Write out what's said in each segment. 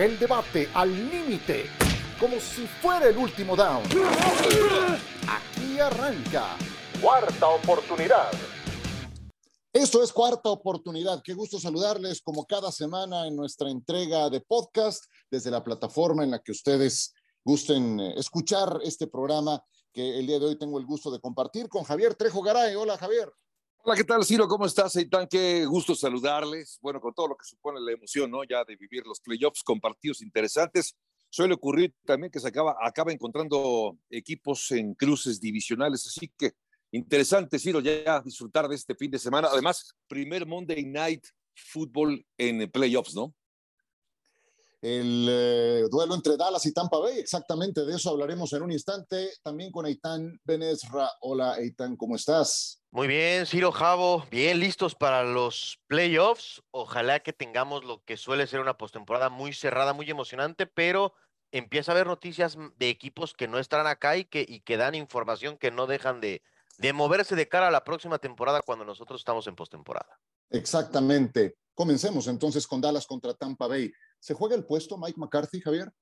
El debate al límite, como si fuera el último down. Aquí arranca. Cuarta oportunidad. Esto es Cuarta Oportunidad. Qué gusto saludarles como cada semana en nuestra entrega de podcast desde la plataforma en la que ustedes gusten eh, escuchar este programa que el día de hoy tengo el gusto de compartir con Javier Trejo Garay. Hola, Javier. Hola, ¿qué tal, Ciro? ¿Cómo estás, Eitan? Qué gusto saludarles. Bueno, con todo lo que supone la emoción, ¿no? Ya de vivir los playoffs con partidos interesantes. Suele ocurrir también que se acaba, encontrando equipos en cruces divisionales, así que interesante, Ciro, ya disfrutar de este fin de semana. Además, primer Monday Night Football en playoffs, ¿no? el eh, duelo entre Dallas y Tampa Bay. Exactamente de eso hablaremos en un instante. También con Eitan Benesra. Hola, Eitan, ¿cómo estás? Muy bien, Ciro Javo, bien listos para los playoffs. Ojalá que tengamos lo que suele ser una postemporada muy cerrada, muy emocionante, pero empieza a haber noticias de equipos que no estarán acá y que, y que dan información que no dejan de, de moverse de cara a la próxima temporada cuando nosotros estamos en postemporada. Exactamente. Comencemos entonces con Dallas contra Tampa Bay. ¿Se juega el puesto Mike McCarthy, Javier?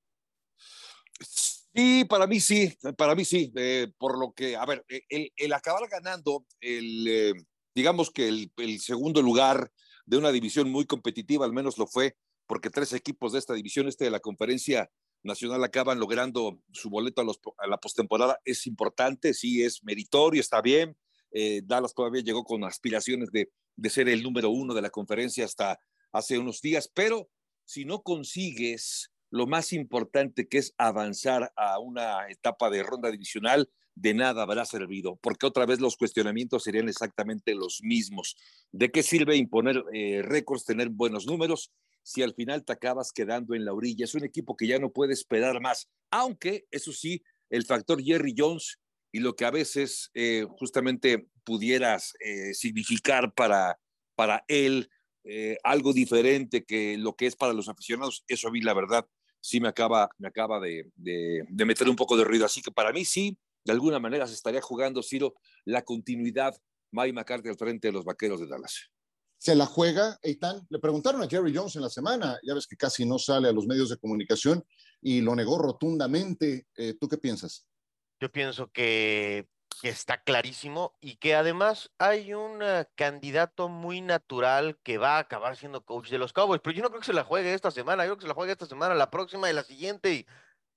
Sí, para mí sí, para mí sí, eh, por lo que, a ver, el, el acabar ganando, eh, digamos que el, segundo lugar de una división muy competitiva, al menos lo fue, porque tres equipos de esta división, este de la conferencia nacional, acaban logrando su boleto a la postemporada, es importante, sí, es meritorio, está bien. Eh, Dallas todavía llegó con aspiraciones de, de ser el número uno de la conferencia hasta hace unos días, pero si no consigues lo más importante que es avanzar a una etapa de ronda divisional, de nada habrá servido, porque otra vez los cuestionamientos serían exactamente los mismos. ¿De qué sirve imponer eh, récords, tener buenos números, si al final te acabas quedando en la orilla? Es un equipo que ya no puede esperar más, aunque eso sí, el factor Jerry Jones y lo que a veces eh, justamente pudieras eh, significar para, para él algo diferente que lo que es para los aficionados, eso mí la verdad sí me acaba, me acaba de, de, de, meter un poco de ruido. Así que para mí sí, de alguna manera se estaría jugando, Ciro, la continuidad Mike McCarthy al frente de los Vaqueros de Dallas. Se la juega, Eitan. Le preguntaron a Jerry Jones en la semana, ya ves que casi no sale a los medios de comunicación y lo negó rotundamente. Eh, ¿Tú qué piensas? Yo pienso que que está clarísimo y que además hay un uh, candidato muy natural que va a acabar siendo coach de los Cowboys, pero yo no creo que se la juegue esta semana, yo creo que se la juegue esta semana, la próxima y la siguiente y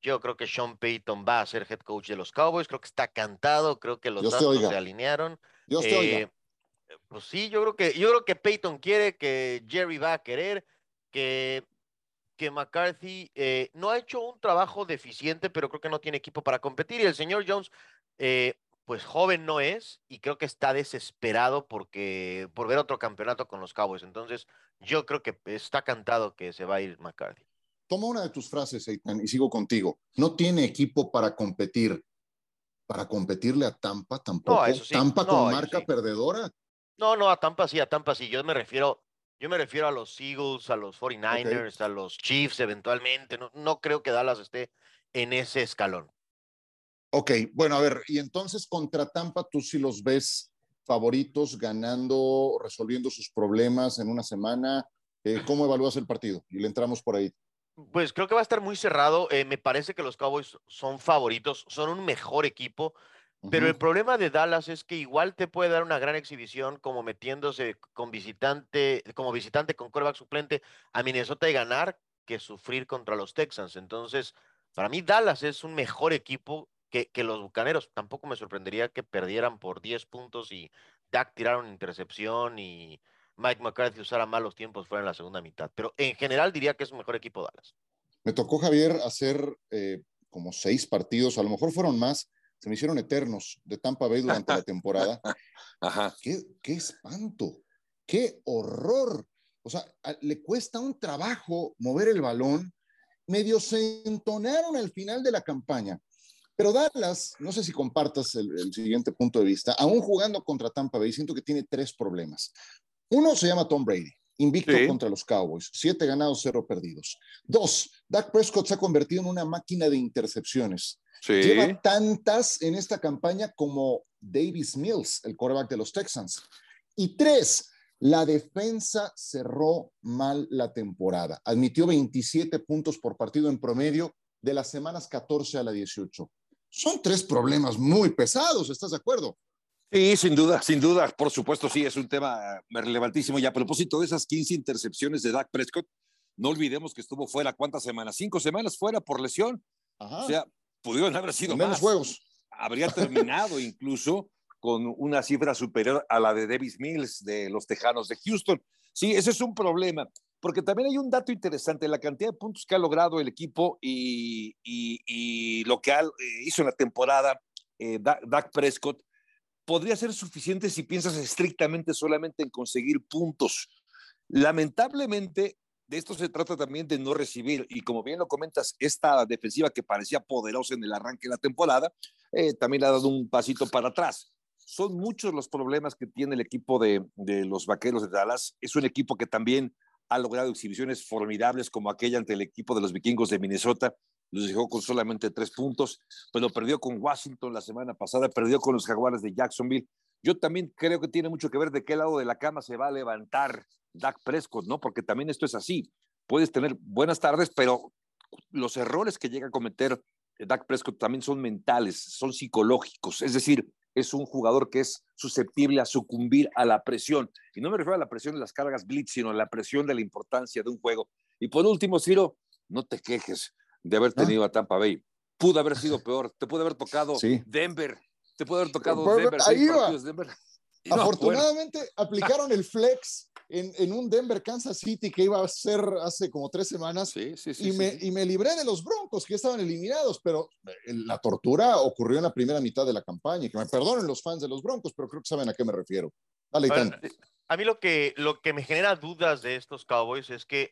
yo creo que Sean Payton va a ser head coach de los Cowboys, creo que está cantado, creo que los datos se alinearon. Te eh, Pues sí, yo creo que yo creo que Payton quiere, que Jerry va a querer, que que McCarthy eh, no ha hecho un trabajo deficiente, pero creo que no tiene equipo para competir. Y el señor Jones eh, pues joven no es y creo que está desesperado porque por ver otro campeonato con los Cowboys. Entonces, yo creo que está cantado que se va a ir McCarthy. Toma una de tus frases, Eitan, y sigo contigo. No tiene equipo para competir. Para competirle a Tampa tampoco. No, sí. Tampa no, con marca sí. perdedora. No, no, a Tampa sí, a Tampa sí. Yo me refiero, yo me refiero a los Eagles, a los 49ers, okay. a los Chiefs eventualmente. No, no creo que Dallas esté en ese escalón. Ok, bueno, a ver, y entonces contra Tampa tú sí los ves favoritos, ganando, resolviendo sus problemas en una semana. Eh, ¿Cómo evalúas el partido? Y le entramos por ahí. Pues creo que va a estar muy cerrado. Eh, me parece que los Cowboys son favoritos, son un mejor equipo. Pero uh -huh. el problema de Dallas es que igual te puede dar una gran exhibición como metiéndose con visitante, como visitante con quarterback suplente a Minnesota y ganar que sufrir contra los Texans. Entonces, para mí Dallas es un mejor equipo que, que, los Bucaneros. Tampoco me sorprendería que perdieran por 10 puntos y Dak tiraron intercepción y Mike McCarthy usara malos tiempos fuera en la segunda mitad. Pero en general diría que es un mejor equipo Dallas. Me tocó, Javier, hacer eh, como seis partidos, a lo mejor fueron más, se me hicieron eternos de Tampa Bay durante la temporada. Ajá. ¿Qué, qué espanto, qué horror. O sea, le cuesta un trabajo mover el balón. Medio se entonaron al final de la campaña pero Dallas, no sé si compartas el, el, siguiente punto de vista, aún jugando contra Tampa Bay, siento que tiene tres problemas. Uno se llama Tom Brady, invicto sí. contra los Cowboys, siete ganados, cero perdidos. Dos, Dak Prescott se ha convertido en una máquina de intercepciones. Sí. Lleva tantas en esta campaña como Davis Mills, el quarterback de los Texans. Y tres, La defensa cerró mal la temporada. Admitió 27 puntos por partido en promedio de las semanas 14 a la 18. Son tres problemas muy pesados, ¿estás de acuerdo? Sí, sin duda, sin duda, por supuesto, sí, es un tema relevantísimo. Y a propósito de esas 15 intercepciones de Dak Prescott, no olvidemos que estuvo fuera, ¿cuántas semanas? Cinco semanas fuera por lesión. O sea, pudieron haber sido menos juegos. Habría terminado incluso con una cifra superior a la de Davis Mills de los Tejanos de Houston. Sí, ese es un problema, porque también hay un dato interesante, la cantidad de puntos que ha logrado el equipo y, y, lo que ha, eh, hizo en la temporada eh, Dak Prescott podría ser suficiente si piensas estrictamente solamente en conseguir puntos. Lamentablemente, de esto se trata también de no recibir. Y como bien lo comentas, esta defensiva que parecía poderosa en el arranque de la temporada, eh, también ha dado un pasito para atrás. Son muchos los problemas que tiene el equipo de, de los Vaqueros de Dallas. Es un equipo que también ha logrado exhibiciones formidables como aquella ante el equipo de los vikingos de Minnesota, los dejó con solamente tres puntos, pero perdió con Washington la semana pasada, perdió con los Jaguares de Jacksonville. Yo también creo que tiene mucho que ver de qué lado de la cama se va a levantar Dak Prescott, ¿no? Porque también esto es así. Puedes tener buenas tardes, pero los errores que llega a cometer Dak Prescott también son mentales, son psicológicos. Es decir, es un jugador que es susceptible a sucumbir a la presión. Y no me refiero a la presión de las cargas blitz, sino a la presión de la importancia de un juego. Y por último, Ciro, no te quejes de haber ah. tenido a Tampa Bay. Pudo haber sido peor, te pudo haber tocado Denver, te pudo haber tocado Denver. Ahí Denver. Afortunadamente aplicaron el flex en, un Denver Kansas City que iba a ser hace como tres semanas sí, sí, y, me, y me libré de los Broncos que estaban eliminados, pero eh, la tortura ocurrió en la primera mitad de la campaña. Que me perdonen los fans de los Broncos, pero creo que saben a qué me refiero. Dale, a mí lo que, lo que me genera dudas de estos Cowboys es que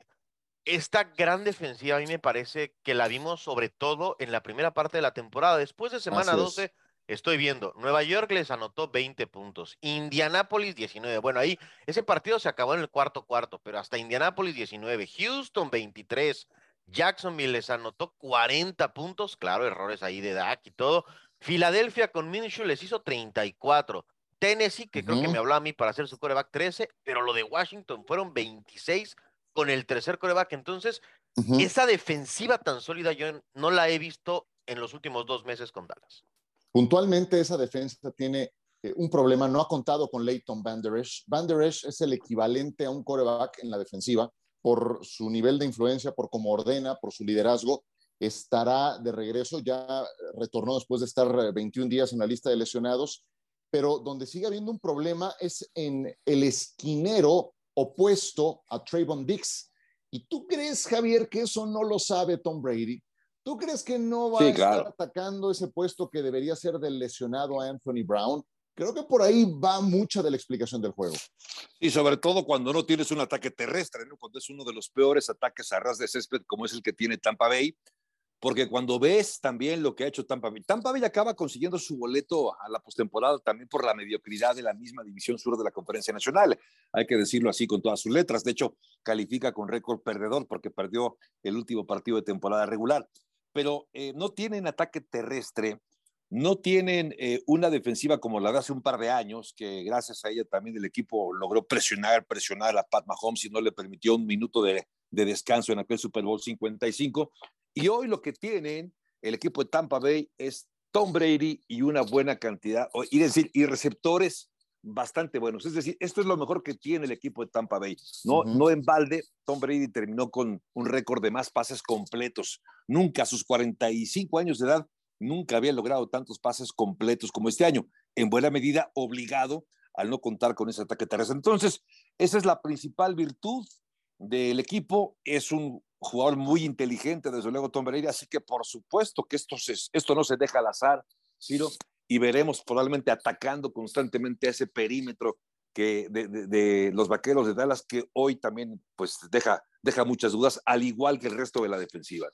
esta gran defensiva a mí me parece que la vimos sobre todo en la primera parte de la temporada. Después de semana 12, estoy viendo, Nueva York les anotó 20 puntos, Indianápolis 19. Bueno, ahí ese partido se acabó en el cuarto cuarto, pero hasta Indianápolis 19, Houston 23, Jacksonville les anotó 40 puntos, claro, errores ahí de Dak y todo. Filadelfia con Minshew les hizo 34. Tennessee, que creo que me habló a mí para hacer su coreback 13, pero lo de Washington fueron 26 con el tercer coreback. Entonces, esa defensiva tan sólida yo no la he visto en los últimos dos meses con Dallas. Puntualmente, esa defensa tiene eh, un problema. No ha contado con Leighton Van Der Esch. Van Der Esch es el equivalente a un coreback en la defensiva por su nivel de influencia, por cómo ordena, por su liderazgo. Estará de regreso, ya retornó después de estar 21 eh, días en la lista de lesionados, pero donde sigue habiendo un problema es en el esquinero opuesto a Trayvon Dix. ¿Y tú crees, Javier, que eso no lo sabe Tom Brady? ¿Tú crees que no va a estar atacando ese puesto que debería ser del lesionado a Anthony Brown? Creo que por ahí va mucha de la explicación del juego. Y sobre todo cuando no tienes un ataque terrestre, ¿no? cuando es uno de los peores ataques a ras de césped como es el que tiene Tampa Bay, porque cuando ves también lo que ha hecho Tampa Bay, Tampa Bay acaba consiguiendo su boleto a la postemporada también por la mediocridad de la misma división sur de la Conferencia Nacional. Hay que decirlo así con todas sus letras. De hecho, califica con récord perdedor porque perdió el último partido de temporada regular. Pero eh, no tienen ataque terrestre, no tienen eh, una defensiva como la de hace un par de años, que gracias a ella también el equipo logró presionar, presionar a Pat Mahomes y no le permitió un minuto de, de descanso en aquel Super Bowl 55. Y hoy lo que tienen el equipo de Tampa Bay es Tom Brady y una buena cantidad, y decir, y receptores bastante buenos. Es decir, esto es lo mejor que tiene el equipo de Tampa Bay. No, no en balde, Tom Brady terminó con un récord de más pases completos. Nunca a sus 45 años de edad, nunca había logrado tantos pases completos como este año. En buena medida, obligado al no contar con ese ataque terrestre. Entonces, esa es la principal virtud del equipo. Es un jugador muy inteligente, desde luego Tom Brady, así que por supuesto que esto, esto no se deja al azar, Ciro, y veremos probablemente atacando constantemente a ese perímetro que de, los vaqueros de Dallas, que hoy también pues deja, deja muchas dudas, al igual que el resto de la defensiva.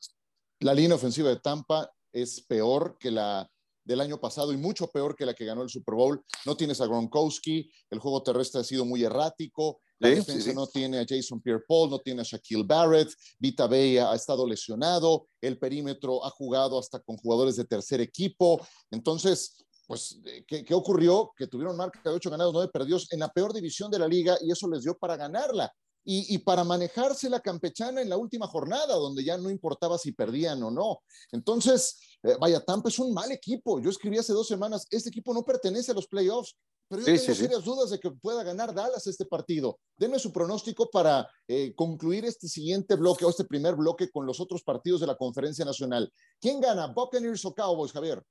La línea ofensiva de Tampa es peor que la del año pasado y mucho peor que la que ganó el Super Bowl. No tienes a Gronkowski, el juego terrestre ha sido muy errático, la defensa no tiene a Jason Pierre-Paul, no tiene a Shaquille Barrett, Vita Bey ha estado lesionado, el perímetro ha jugado hasta con jugadores de tercer equipo. Entonces, pues, ¿qué, ¿qué, ocurrió? Que tuvieron marca de ocho ganados, nueve perdidos en la peor división de la liga y eso les dio para ganarla. Y, y, para manejarse la campechana en la última jornada, donde ya no importaba si perdían o no. Entonces, eh, vaya, Tampa es un mal equipo. Yo escribí hace dos semanas, este equipo no pertenece a los playoffs, pero yo tengo serias dudas de que pueda ganar Dallas este partido. Denme su pronóstico para eh, concluir este siguiente bloque o este primer bloque con los otros partidos de la Conferencia Nacional. ¿Quién gana, Buccaneers o Cowboys, Javier?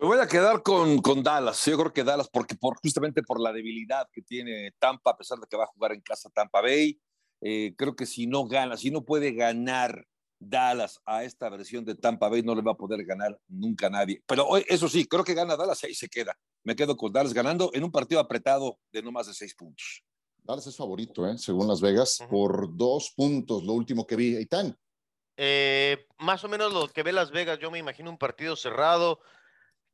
Me voy a quedar con, con Dallas. Yo creo que Dallas, porque por, justamente por la debilidad que tiene Tampa, a pesar de que va a jugar en casa Tampa Bay, eh, creo que si no gana, si no puede ganar Dallas a esta versión de Tampa Bay, no le va a poder ganar nunca nadie. Pero eso sí, creo que gana Dallas y ahí se queda. Me quedo con Dallas ganando en un partido apretado de no más de seis puntos. Dallas es favorito, ¿eh? según Las Vegas, uh -huh. por dos puntos, lo último que vi. Eitan. Eh, más o menos lo que ve Las Vegas, yo me imagino un partido cerrado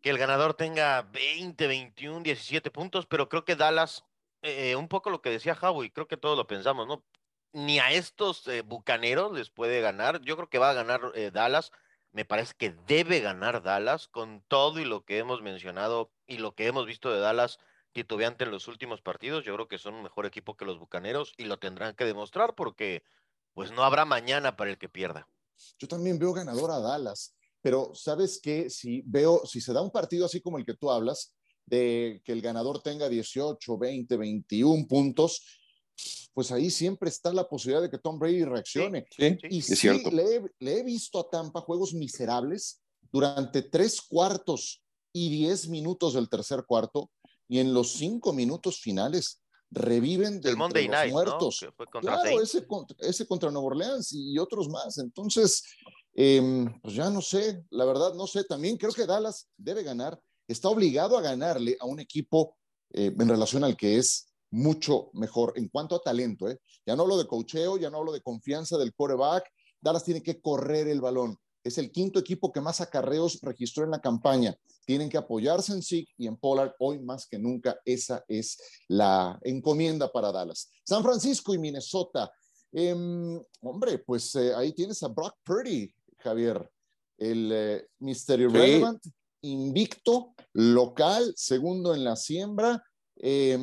que el ganador tenga 20, 21, 17 puntos, pero creo que Dallas, eh, un poco lo que decía Howie, creo que todos lo pensamos, ¿no? Ni a estos eh, bucaneros les puede ganar. Yo creo que va a ganar eh, Dallas. Me parece que debe ganar Dallas con todo y lo que hemos mencionado y lo que hemos visto de Dallas titubeante en los últimos partidos. Yo creo que son un mejor equipo que los bucaneros y lo tendrán que demostrar porque pues no habrá mañana para el que pierda. Yo también veo ganador a Dallas pero sabes que si veo, si se da un partido así como el que tú hablas, de que el ganador tenga 18, 20, 21 puntos, pues ahí siempre está la posibilidad de que Tom Brady reaccione. Sí, sí, y es sí, cierto. le, he, le he visto a Tampa juegos miserables durante tres cuartos y diez minutos del tercer cuarto, y en los cinco minutos finales reviven de los Night, ¿no? muertos. Que fue contra Claro, Saints. ese contra, ese contra Nueva Orleans y otros más. Entonces, eh, pues ya no sé, la verdad no sé. También creo que Dallas debe ganar, está obligado a ganarle a un equipo eh, en relación al que es mucho mejor en cuanto a talento. ¿eh? Ya no hablo de cocheo, ya no hablo de confianza del quarterback. Dallas tiene que correr el balón. Es el quinto equipo que más acarreos registró en la campaña. Tienen que apoyarse en Zeke y en Pollard hoy más que nunca. Esa es la encomienda para Dallas. San Francisco y Minnesota. Eh, hombre, pues eh, ahí tienes a Brock Purdy, Javier, el eh, Mr. Irrelevant, invicto, local, segundo en la siembra. Eh,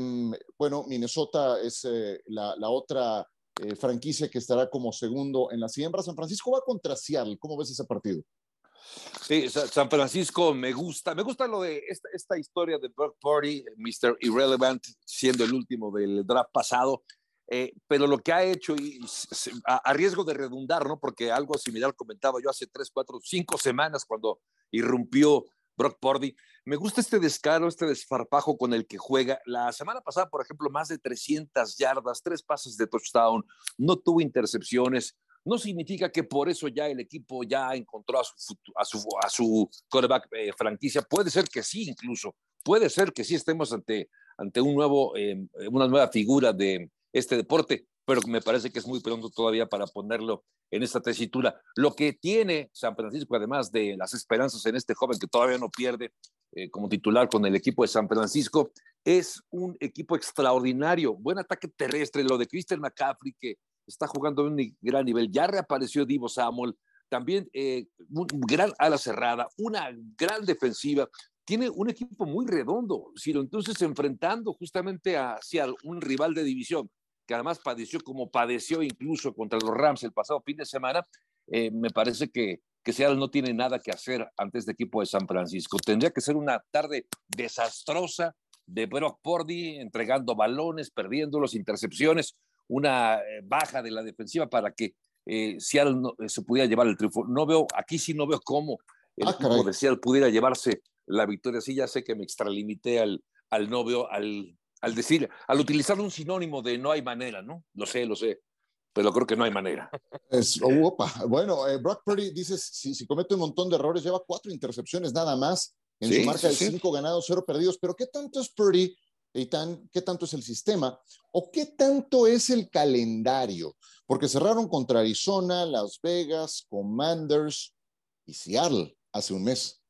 bueno, Minnesota es eh, la, la, otra eh, franquicia que estará como segundo en la siembra. San Francisco va contra Seattle. ¿Cómo ves ese partido? Sí, San Francisco me gusta. Me gusta lo de esta, esta historia de Brock Purdy, Mr. Irrelevant, siendo el último del draft pasado. Eh, pero lo que ha hecho, y, a, a, riesgo de redundar, ¿no? porque algo similar comentaba yo hace tres, cuatro, cinco semanas cuando irrumpió Brock Purdy, me gusta este descaro, este desfarpajo con el que juega. La semana pasada, por ejemplo, más de 300 yardas, tres pases de touchdown, no tuvo intercepciones. No significa que por eso ya el equipo ya encontró a su, a su, a su quarterback eh, franquicia. Puede ser que sí, incluso. Puede ser que sí estemos ante, ante un nuevo, eh, una nueva figura de, este deporte, pero me parece que es muy pronto todavía para ponerlo en esta tesitura. Lo que tiene San Francisco, además de las esperanzas en este joven que todavía no pierde eh, como titular con el equipo de San Francisco, es un equipo extraordinario, buen ataque terrestre, lo de Christian McCaffrey que está jugando a un gran nivel, ya reapareció Divo Samuel, también eh, un gran ala cerrada, una gran defensiva, tiene un equipo muy redondo, Ciro, entonces enfrentando justamente hacia un rival de división que además padeció como padeció incluso contra los Rams el pasado fin de semana, eh, me parece que, que Seattle no tiene nada que hacer ante este equipo de San Francisco. Tendría que ser una tarde desastrosa de Brock Purdy entregando balones, perdiendo las intercepciones, una eh, baja de la defensiva para que eh, Seattle no, se pudiera llevar el triunfo. No veo, aquí sí no veo cómo el Ah, equipo caray. de Seattle pudiera llevarse la victoria. Sí, ya sé que me extralimité al, al novio, al, al decir, al utilizar un sinónimo de no hay manera, ¿no? Lo sé, lo sé, pero creo que no hay manera. Es, oh, opa. Bueno, eh, Brock Purdy, dices, si, si, comete un montón de errores, lleva cuatro intercepciones nada más en Sí, su marca sí, de sí. cinco ganados, cero perdidos. Pero ¿qué tanto es Purdy, Eitan? ¿Qué tanto es el sistema? ¿O qué tanto es el calendario? Porque cerraron contra Arizona, Las Vegas, Commanders y Seattle hace un mes.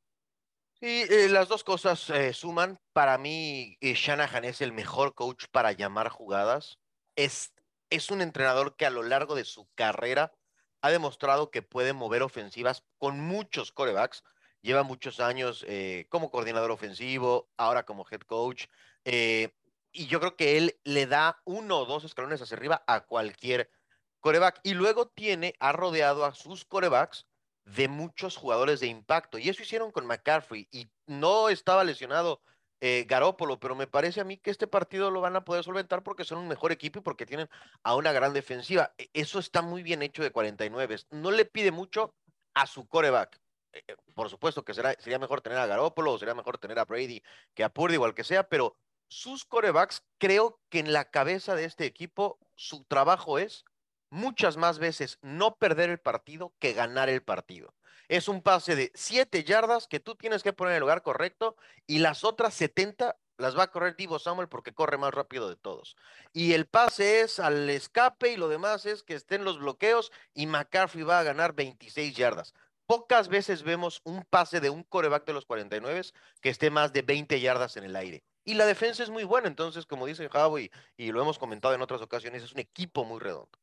Sí, eh, las dos cosas eh, suman. Para mí, eh, Shanahan es el mejor coach para llamar jugadas. Es, es un entrenador que a lo largo de su carrera ha demostrado que puede mover ofensivas con muchos corebacks. lleva muchos años eh, como coordinador ofensivo, ahora como head coach, y yo creo que él le da uno o dos escalones hacia arriba a cualquier coreback, y luego tiene, ha rodeado a sus corebacks de muchos jugadores de impacto, y eso hicieron con McCaffrey, y no estaba lesionado eh, Garópolo, pero me parece a mí que este partido lo van a poder solventar porque son un mejor equipo y porque tienen a una gran defensiva. E, eso está muy bien hecho de 49. No le pide mucho a su coreback. Eh, eh, por supuesto que será, sería mejor tener a Garópolo o sería mejor tener a Brady que a Purdy, igual que sea, pero sus corebacks, creo que en la cabeza de este equipo, su trabajo es muchas más veces no perder el partido que ganar el partido es un pase de 7 yardas que tú tienes que poner en el lugar correcto y las otras 70 las va a correr Divo Samuel porque corre más rápido de todos. Y el pase es al escape y lo demás es que estén los bloqueos y McCarthy va a ganar 26 yardas. Pocas veces vemos un pase de un coreback de los 49 que esté más de 20 yardas en el aire. Y la defensa es muy buena, entonces, como dice Javo y lo hemos comentado en otras ocasiones, es un equipo muy redondo.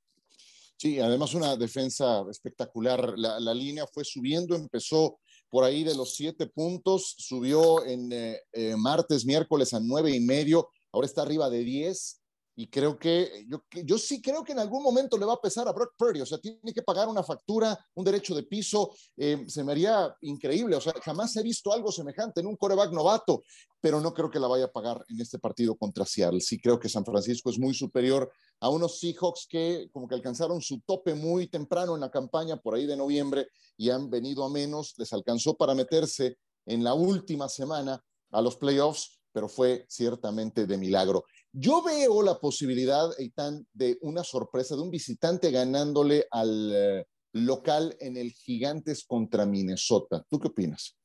Sí, además una defensa espectacular. La, línea fue subiendo, empezó por ahí de los siete puntos, subió en eh, eh, martes, miércoles a nueve y medio, ahora está arriba de diez y creo que yo, yo sí creo que en algún momento le va a pesar a Brock Purdy, o sea, tiene que pagar una factura, un derecho de piso, eh, se me haría increíble, o sea, jamás he visto algo semejante en un coreback novato, pero no creo que la vaya a pagar en este partido contra Seattle. Sí creo que San Francisco es muy superior a unos Seahawks que como que alcanzaron su tope muy temprano en la campaña, por ahí de noviembre, y han venido a menos, les alcanzó para meterse en la última semana a los playoffs, pero fue ciertamente de milagro. Yo veo la posibilidad, Eitan, de una sorpresa, de un visitante ganándole al eh, local en el Gigantes contra Minnesota. ¿Tú qué opinas?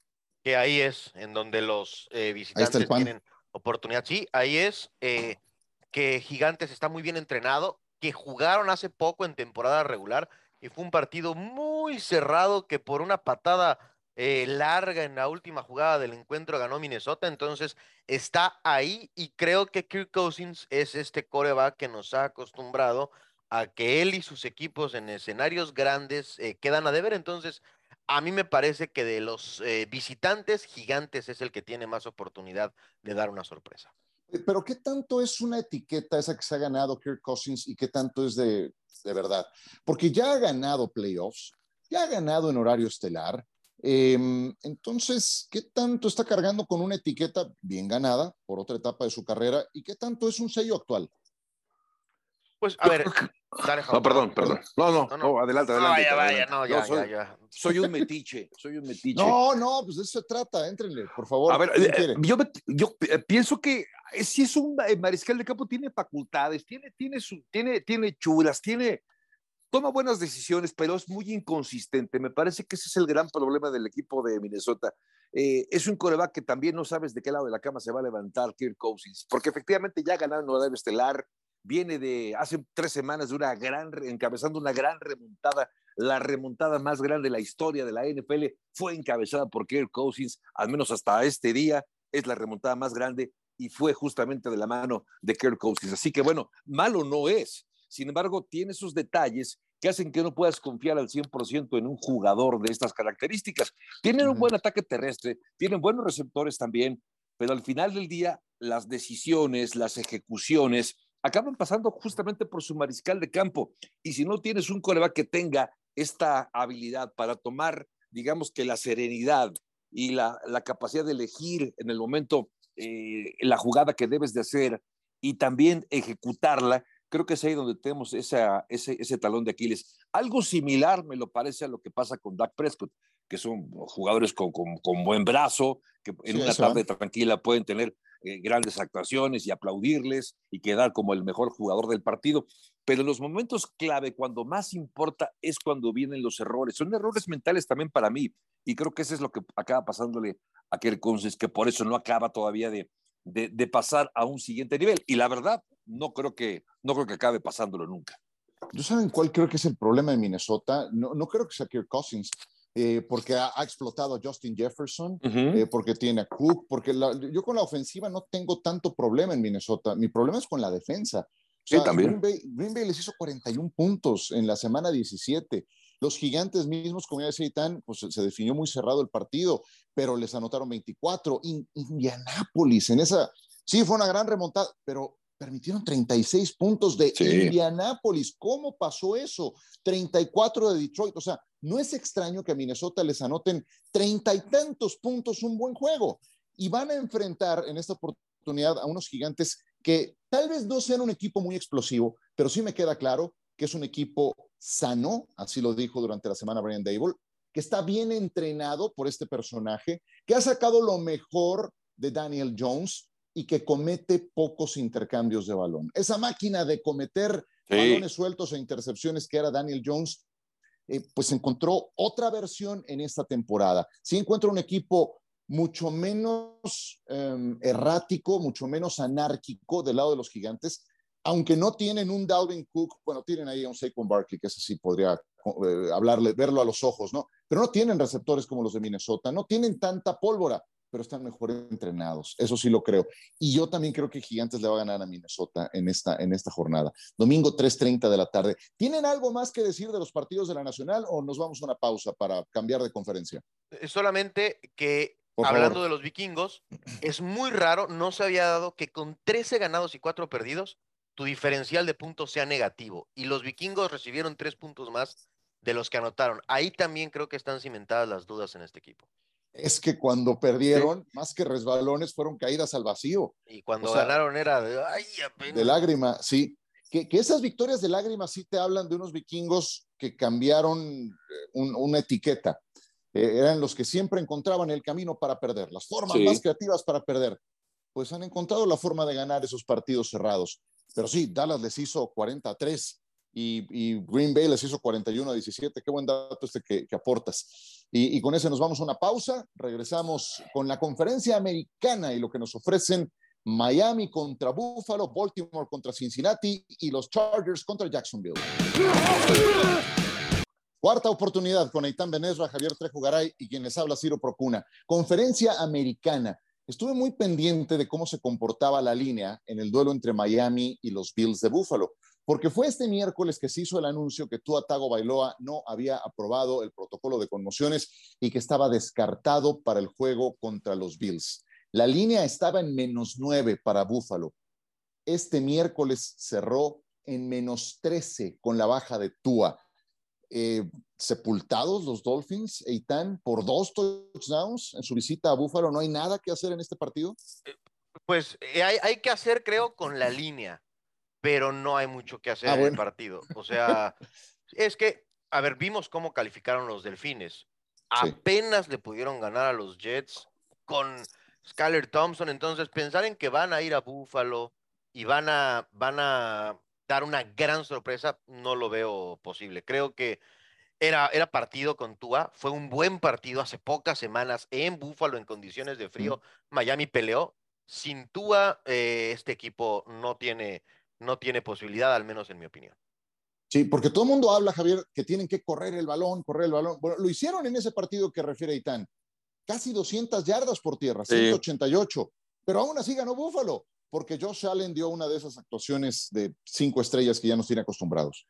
Que ahí es en donde los eh, visitantes tienen oportunidad. Sí, ahí es eh, que Gigantes está muy bien entrenado, que jugaron hace poco en temporada regular y fue un partido muy cerrado que por una patada eh, larga en la última jugada del encuentro ganó Minnesota, entonces está ahí y creo que Kirk Cousins es este coreback que nos ha acostumbrado a que él y sus equipos en escenarios grandes eh, quedan a deber, entonces a mí me parece que de los eh, visitantes gigantes es el que tiene más oportunidad de dar una sorpresa. Pero ¿qué tanto es una etiqueta esa que se ha ganado Kirk Cousins y qué tanto es de, de verdad? Porque ya ha ganado playoffs, ya ha ganado en horario estelar, Em, entonces, ¿qué tanto está cargando con una etiqueta bien ganada por otra etapa de su carrera y qué tanto es un sello actual? Pues, a ver, no, perdón, perdón. No, no, no, adelante, adelante. Vaya, vaya, no, ya, soy, ya, ya. Soy un metiche, soy un metiche. No, no, pues de eso se trata, éntrenle, por favor. A ver, eh, yo, yo eh, pienso que eh, si es un mariscal de campo, tiene facultades, tiene, tiene, su, tiene, tiene chulas, tiene, toma buenas decisiones, pero es muy inconsistente. Me parece que ese es el gran problema del equipo de Minnesota. Eh, es un coreback que también no sabes de qué lado de la cama se va a levantar Kirk Cousins, porque efectivamente ya ganaron horario estelar, viene de hace tres semanas de una gran, encabezando una gran remontada, la remontada más grande de la historia de la NFL fue encabezada por Kirk Cousins, al menos hasta este día, es la remontada más grande y fue justamente de la mano de Kirk Cousins. Así que bueno, malo no es. Sin embargo, tiene sus detalles que hacen que no puedas confiar al 100% en un jugador de estas características. Tienen un buen ataque terrestre, tienen buenos receptores también, pero al final del día las decisiones, las ejecuciones acaban pasando justamente por su mariscal de campo. Y si no tienes un coreback que tenga esta habilidad para tomar, digamos que la serenidad y la, capacidad de elegir en el momento eh, la jugada que debes de hacer y también ejecutarla, creo que es ahí donde tenemos ese, ese talón de Aquiles. Algo similar me lo parece a lo que pasa con Dak Prescott, que son jugadores con, con, buen brazo, que en una tarde tranquila pueden tener eh, grandes actuaciones y aplaudirles y quedar como el mejor jugador del partido. Pero en los momentos clave, cuando más importa, es cuando vienen los errores. Son errores mentales también para mí. Y creo que eso es lo que acaba pasándole a Kirk Cousins, que por eso no acaba todavía de, de, de pasar a un siguiente nivel. Y la verdad, no creo que, no creo que acabe pasándolo nunca. ¿Yo saben cuál creo que es el problema de Minnesota? No, no creo que sea Kirk Cousins, eh, porque ha, explotado a Justin Jefferson, eh, porque tiene a Cook, porque yo con la ofensiva no tengo tanto problema en Minnesota. Mi problema es con la defensa. sí, también. Green Bay, les hizo 41 puntos en la semana 17. Los gigantes mismos, como ya decía Itán, pues se definió muy cerrado el partido, pero les anotaron 24. Indianápolis, en esa, sí, fue una gran remontada, pero permitieron 36 puntos de Indianápolis. ¿Cómo pasó eso? 34 de Detroit. O sea, no es extraño que a Minnesota les anoten treinta y tantos puntos un buen juego. Y van a enfrentar en esta oportunidad a unos gigantes que tal vez no sean un equipo muy explosivo, pero sí me queda claro que es un equipo sano, así lo dijo durante la semana Brian Dable, que está bien entrenado por este personaje, que ha sacado lo mejor de Daniel Jones y que comete pocos intercambios de balón. Esa máquina de cometer balones sueltos e intercepciones que era Daniel Jones, eh, pues encontró otra versión en esta temporada. Sí encuentra un equipo mucho menos em, errático, mucho menos anárquico del lado de los gigantes, aunque no tienen un Dalvin Cook, bueno, tienen ahí a un Saquon Barkley, que ese sí podría eh, hablarle, verlo a los ojos, ¿no? Pero no tienen receptores como los de Minnesota, no tienen tanta pólvora pero están mejor entrenados. Eso sí lo creo. Y yo también creo que Gigantes le va a ganar a Minnesota en esta, en esta jornada. Domingo 3.30 de la tarde. ¿Tienen algo más que decir de los partidos de la Nacional o nos vamos a una pausa para cambiar de conferencia? Solamente que, hablando de los vikingos, es muy raro, no se había dado que con 13 ganados y 4 perdidos, tu diferencial de puntos sea negativo. Y los vikingos recibieron 3 puntos más de los que anotaron. Ahí también creo que están cimentadas las dudas en este equipo es que cuando perdieron, más que resbalones, fueron caídas al vacío. Y cuando ganaron era de, ay, de lágrima, sí. Que, esas victorias de lágrima sí te hablan de unos vikingos que cambiaron eh, una etiqueta. Eh, eran los que siempre encontraban el camino para perder, las formas más creativas para perder. Pues han encontrado la forma de ganar esos partidos cerrados. Pero sí, Dallas les hizo 43 y, Green Bay les hizo 41 a 17. Qué buen dato este que, aportas. Y, con ese nos vamos a una pausa. Regresamos con la conferencia americana y lo que nos ofrecen Miami contra Buffalo, Baltimore contra Cincinnati y los Chargers contra Jacksonville. Cuarta oportunidad con Eitan Benesra, Javier Trejo y quien les habla Ciro Procuna. Conferencia americana. Estuve muy pendiente de cómo se comportaba la línea en el duelo entre Miami y los Bills de Buffalo porque fue este miércoles que se hizo el anuncio que Tua Tago Bailoa no había aprobado el protocolo de conmociones y que estaba descartado para el juego contra los Bills. La línea estaba en menos nueve para Buffalo. Este miércoles cerró en menos trece con la baja de Tua. Eh, sepultados los Dolphins, Eitan, por dos touchdowns en su visita a Buffalo. ¿No hay nada que hacer en este partido? Pues eh, hay, hay que hacer, creo, con la línea pero no hay mucho que hacer ah, en el partido. O sea, es que, a ver, vimos cómo calificaron los Delfines. Apenas le pudieron ganar a los Jets con Skyler Thompson. Entonces, pensar en que van a ir a Buffalo y van a, van a dar una gran sorpresa, no lo veo posible. Creo que era, era partido con Tua, fue un buen partido hace pocas semanas en Buffalo en condiciones de frío. Miami peleó. Sin Tua, eh, este equipo no tiene, no tiene posibilidad, al menos en mi opinión. Sí, porque todo el mundo habla, Javier, que tienen que correr el balón, correr el balón. Bueno, lo hicieron en ese partido que refiere Itán. Casi 200 yardas por tierra, 188. Pero aún así ganó Búfalo, porque Josh Allen dio una de esas actuaciones de cinco estrellas que ya nos tiene acostumbrados.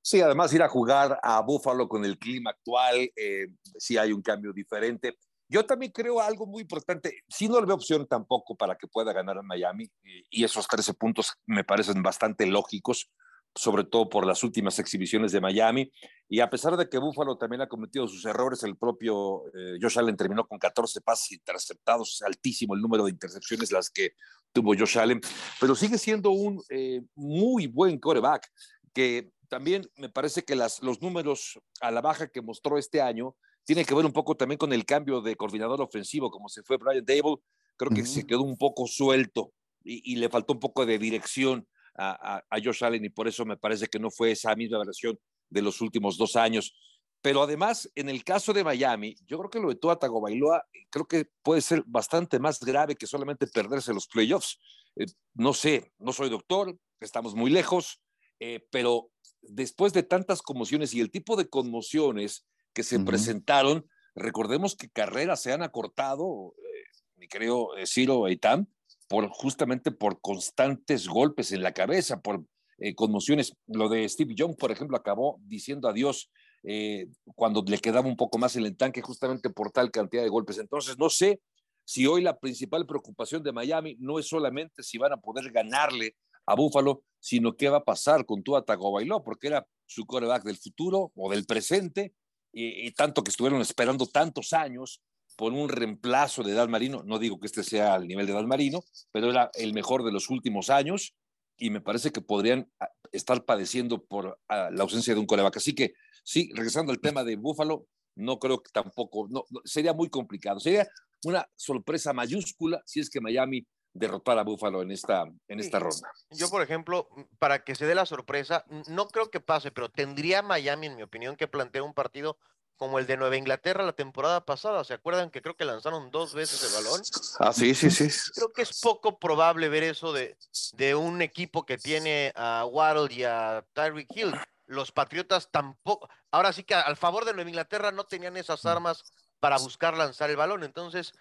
Sí, además ir a jugar a Búfalo con el clima actual, eh, sí hay un cambio diferente. Yo también creo algo muy importante. Si no le veo opción tampoco para que pueda ganar en Miami y esos 13 puntos me parecen bastante lógicos, sobre todo por las últimas exhibiciones de Miami. Y a pesar de que Buffalo también ha cometido sus errores, el propio eh, Josh Allen terminó con 14 pases interceptados, altísimo el número de intercepciones las que tuvo Josh Allen, pero sigue siendo un eh, muy buen coreback que también me parece que las, los números a la baja que mostró este año tiene que ver un poco también con el cambio de coordinador ofensivo, como se fue Brian Dable, creo que se quedó un poco suelto y, le faltó un poco de dirección a, Josh Allen y por eso me parece que no fue esa misma versión de los últimos dos años. Pero además, en el caso de Miami, yo creo que lo de Tua Tagovailoa creo que puede ser bastante más grave que solamente perderse los playoffs. Eh, no sé, no soy doctor, estamos muy lejos, eh, pero después de tantas conmociones y el tipo de conmociones que se presentaron. Recordemos que carreras se han acortado, eh, mi querido eh, Ciro Eitam, por, justamente por constantes golpes en la cabeza, por eh, conmociones. Lo de Steve Young, por ejemplo, acabó diciendo adiós eh, cuando le quedaba un poco más en el tanque justamente por tal cantidad de golpes. Entonces, no sé si hoy la principal preocupación de Miami no es solamente si van a poder ganarle a Buffalo, sino qué va a pasar con Tua Tagovailoa, porque era su coreback del futuro o del presente, y, tanto que estuvieron esperando tantos años por un reemplazo de Dan Marino, no digo que este sea al nivel de Dan Marino, pero era el mejor de los últimos años, y me parece que podrían ah, estar padeciendo por ah, la ausencia de un coreback. Así que sí, regresando al tema de Buffalo, no creo que tampoco, sería muy complicado. Sería una sorpresa mayúscula si es que Miami derrotar a Buffalo en esta, en esta ronda. Yo, por ejemplo, para que se dé la sorpresa, no creo que pase, pero tendría Miami, en mi opinión, que plantear un partido como el de Nueva Inglaterra la temporada pasada. ¿Se acuerdan que creo que lanzaron dos veces el balón? Ah, sí, sí, sí. Creo que es poco probable ver eso de, de un equipo que tiene a Waddle y a Tyreek Hill. Los Patriotas tampoco. Ahora sí que al favor de Nueva Inglaterra no tenían esas mm. armas para buscar lanzar el balón. Entonces,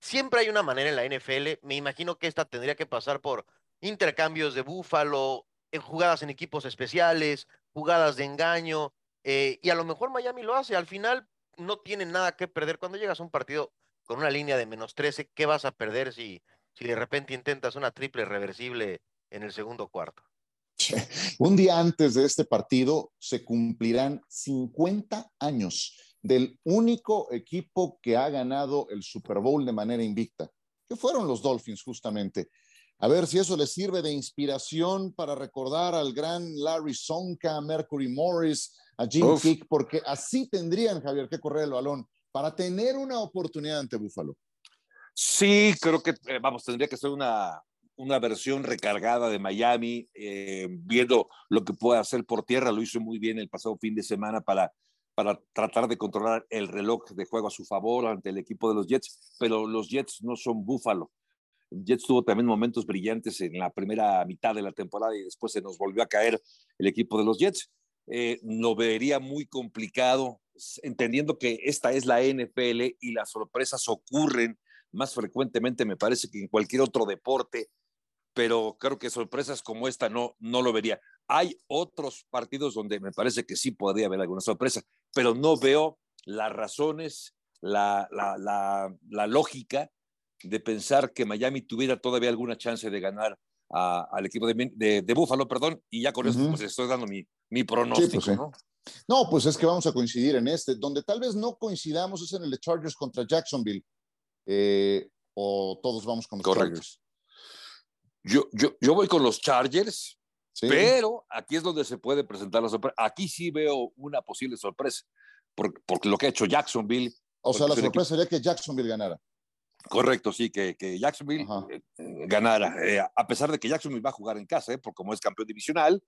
siempre hay una manera en la NFL. Me imagino que esta tendría que pasar por intercambios de búfalo, eh, jugadas en equipos especiales, jugadas de engaño. Eh, y a lo mejor Miami lo hace. Al final no tiene nada que perder. Cuando llegas a un partido con una línea de menos 13, ¿qué vas a perder si, si de repente intentas una triple reversible en el segundo cuarto? Un día antes de este partido se cumplirán 50 años del único equipo que ha ganado el Super Bowl de manera invicta, que fueron los Dolphins justamente. A ver si eso les sirve de inspiración para recordar al gran Larry Sonka, Mercury Morris, a Jim Kick, porque así tendrían, Javier, que correr el balón para tener una oportunidad ante Buffalo. Sí, creo que, eh, vamos, tendría que ser una, una versión recargada de Miami, eh, viendo lo que puede hacer por tierra. Lo hizo muy bien el pasado fin de semana para para tratar de controlar el reloj de juego a su favor ante el equipo de los Jets, pero los Jets no son búfalo. Jets tuvo también momentos brillantes en la primera mitad de la temporada y después se nos volvió a caer el equipo de los Jets. Eh, lo vería muy complicado, entendiendo que esta es la NFL y las sorpresas ocurren más frecuentemente, me parece, que en cualquier otro deporte, pero creo que sorpresas como esta no, no lo vería. Hay otros partidos donde me parece que sí podría haber alguna sorpresa, pero no veo las razones, la, la, lógica de pensar que Miami tuviera todavía alguna chance de ganar al equipo de, de, Búfalo, perdón, y ya con eso pues, estoy dando mi, mi pronóstico. Pues ¿no? no, pues es que vamos a coincidir en este, donde tal vez no coincidamos es en el de Chargers contra Jacksonville, eh, o todos vamos con los Chargers. Yo, yo, yo voy con los Chargers, pero aquí es donde se puede presentar la sorpresa. Aquí sí veo una posible sorpresa, porque, lo que ha hecho Jacksonville. O sea, la sorpresa sería que Jacksonville ganara. Correcto, sí, que, que Jacksonville eh, ganara. Eh, a pesar de que Jacksonville va a jugar en casa, eh, porque como es campeón divisional,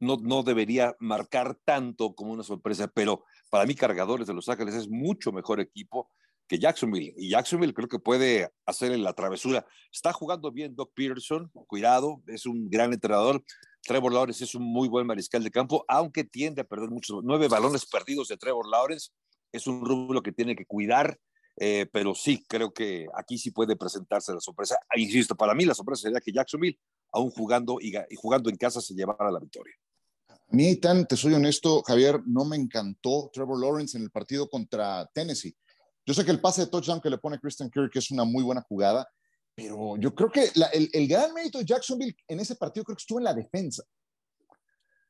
no, no debería marcar tanto como una sorpresa, pero para mí Cargadores de Los Ángeles es mucho mejor equipo que Jacksonville. Y Jacksonville creo que puede hacer la travesura. Está jugando bien Doc Peterson, cuidado, es un gran entrenador. Trevor Lawrence es un muy buen mariscal de campo, aunque tiende a perder muchos. Nueve balones perdidos de Trevor Lawrence es un rublo que tiene que cuidar, eh, pero sí, creo que aquí sí puede presentarse la sorpresa. Ah, insisto, para mí la sorpresa sería que Jacksonville, aún jugando y, jugando en casa, se llevara la victoria. A mí, tan, te soy honesto, Javier, no me encantó Trevor Lawrence en el partido contra Tennessee. Yo sé que el pase de touchdown que le pone Christian Kirk es una muy buena jugada, pero yo creo que el, gran mérito de Jacksonville en ese partido creo que estuvo en la defensa.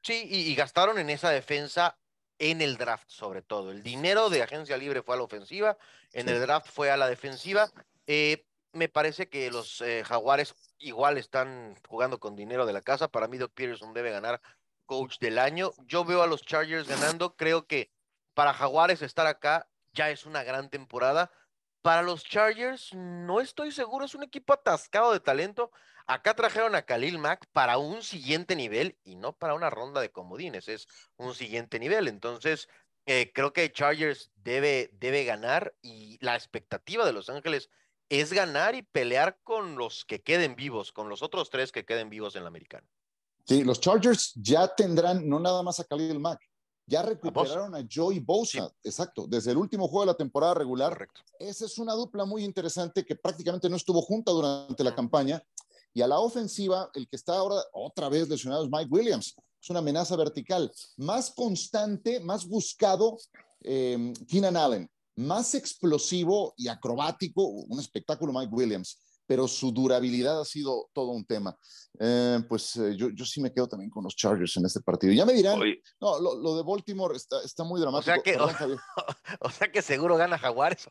Sí, y, gastaron en esa defensa en el draft sobre todo. El dinero de agencia libre fue a la ofensiva, en el draft fue a la defensiva. Eh, me parece que los eh, Jaguares igual están jugando con dinero de la casa. Para mí Doc Peterson debe ganar coach del año. Yo veo a los Chargers ganando. Creo que para Jaguares estar acá ya es una gran temporada. Para los Chargers, no estoy seguro, es un equipo atascado de talento. Acá trajeron a Khalil Mack para un siguiente nivel y no para una ronda de comodines, es un siguiente nivel. Entonces, eh, creo que Chargers debe, debe ganar y la expectativa de Los Ángeles es ganar y pelear con los que queden vivos, con los otros tres que queden vivos en la americana. Sí, los Chargers ya tendrán no nada más a Khalil Mack, ya recuperaron a Joey Bosa, exacto, desde el último juego de la temporada regular. Correcto. Esa es una dupla muy interesante que prácticamente no estuvo junta durante la campaña. Y a la ofensiva, el que está ahora otra vez lesionado es Mike Williams. es una amenaza vertical. Más constante, más buscado, eh, Keenan Allen. Más explosivo y acrobático, un espectáculo Mike Williams pero su durabilidad ha sido todo un tema. Eh, pues eh, yo, yo, sí me quedo también con los Chargers en este partido. Ya me dirán, no, lo, lo, de Baltimore está, está muy dramático. O sea, que, o, o sea que seguro gana Jaguares.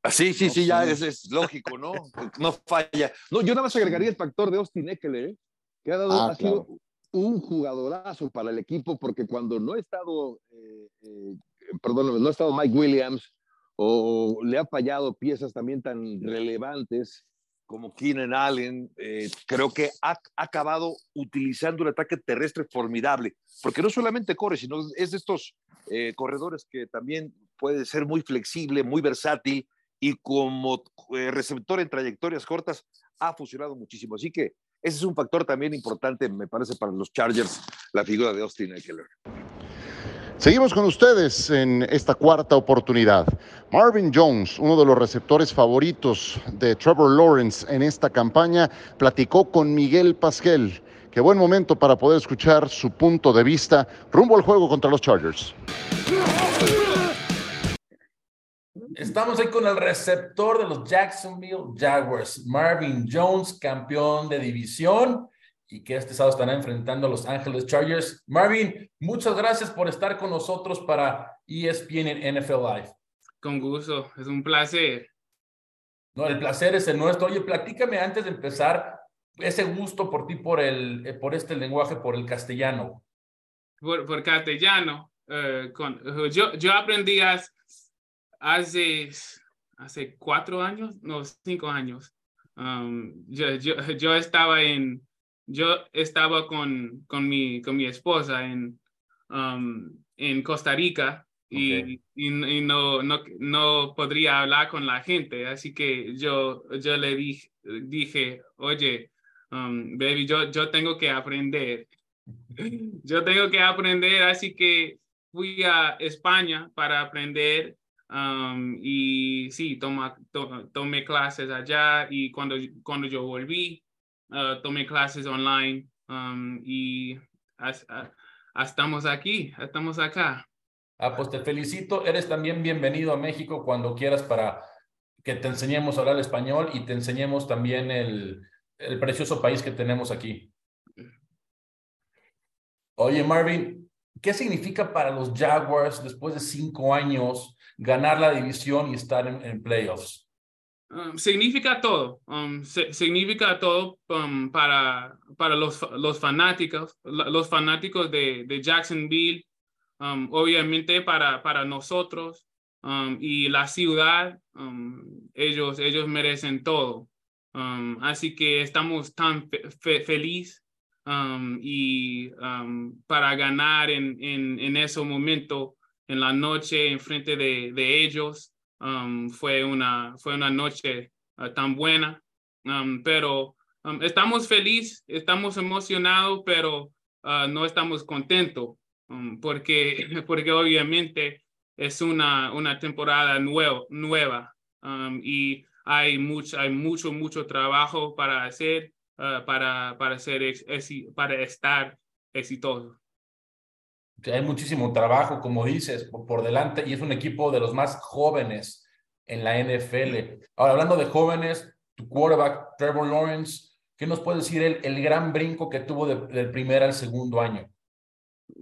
Ah, sí, sí, sí, ya es, es, lógico, ¿no? No falla. No, yo nada más agregaría el factor de Austin Eckler, ¿eh? que ha, dado, ah, ha claro. sido un jugadorazo para el equipo, porque cuando no ha estado, eh, eh, perdón, no ha estado Mike Williams, o le ha fallado piezas también tan relevantes, como Keenan Allen, eh, creo que ha, ha, acabado utilizando un ataque terrestre formidable, porque no solamente corre, sino es de estos eh, corredores que también puede ser muy flexible, muy versátil y como eh, receptor en trayectorias cortas ha funcionado muchísimo. Así que ese es un factor también importante, me parece, para los Chargers, la figura de Austin Eckler. Seguimos con ustedes en esta cuarta oportunidad. Marvin Jones, uno de los receptores favoritos de Trevor Lawrence en esta campaña, platicó con Miguel Pasquel. Qué buen momento para poder escuchar su punto de vista rumbo al juego contra los Chargers. Estamos ahí con el receptor de los Jacksonville Jaguars, Marvin Jones, campeón de división y que este sábado estará enfrentando a Los Ángeles Chargers. Marvin, muchas gracias por estar con nosotros para ESPN en NFL Live. Con gusto, es un placer. No, el placer es el nuestro. Oye, platícame antes de empezar ese gusto por ti, por, el, eh, por este lenguaje, por el castellano. Por, por castellano. Uh, con, yo, yo aprendí hace, hace cuatro años, no, cinco años. Um, yo, yo, yo estaba en, yo estaba con, con, mi, con mi esposa en, um, en Costa Rica y, y, no, no, no, podría hablar con la gente, así que yo, yo le dije, dije oye, um, baby, yo, yo tengo que aprender. yo tengo que aprender, así que fui a España para aprender um, y sí, toma, to, tomé clases allá y cuando, cuando yo volví, uh, tomé clases online um, y estamos aquí, estamos acá. Ah, pues te felicito. Eres también bienvenido a México cuando quieras para que te enseñemos a hablar español y te enseñemos también el, el precioso país que tenemos aquí. Oye, Marvin, ¿qué significa para los Jaguars después de cinco años ganar la división y estar en playoffs? Um, significa todo, um, significa todo um, para, para los, los fanáticos, los fanáticos de, de Jacksonville, obviamente para, para nosotros y la ciudad, ellos, ellos merecen todo. así que estamos tan fe felices y para ganar en, en, en ese momento, en la noche, en frente de, de ellos. Um, fue, una, fue una noche uh, tan buena, um, pero um, estamos felices, estamos emocionados, pero uh, no estamos contentos porque, porque obviamente es una, una temporada nuevo, nueva y hay mucho, hay mucho, mucho trabajo para hacer uh, para, para, ser para estar exitoso hay muchísimo trabajo, como dices, por delante y es un equipo de los más jóvenes en la NFL. Ahora, hablando de jóvenes, tu quarterback, Trevor Lawrence, ¿qué nos puede decir el, el gran brinco que tuvo de, del primer al segundo año?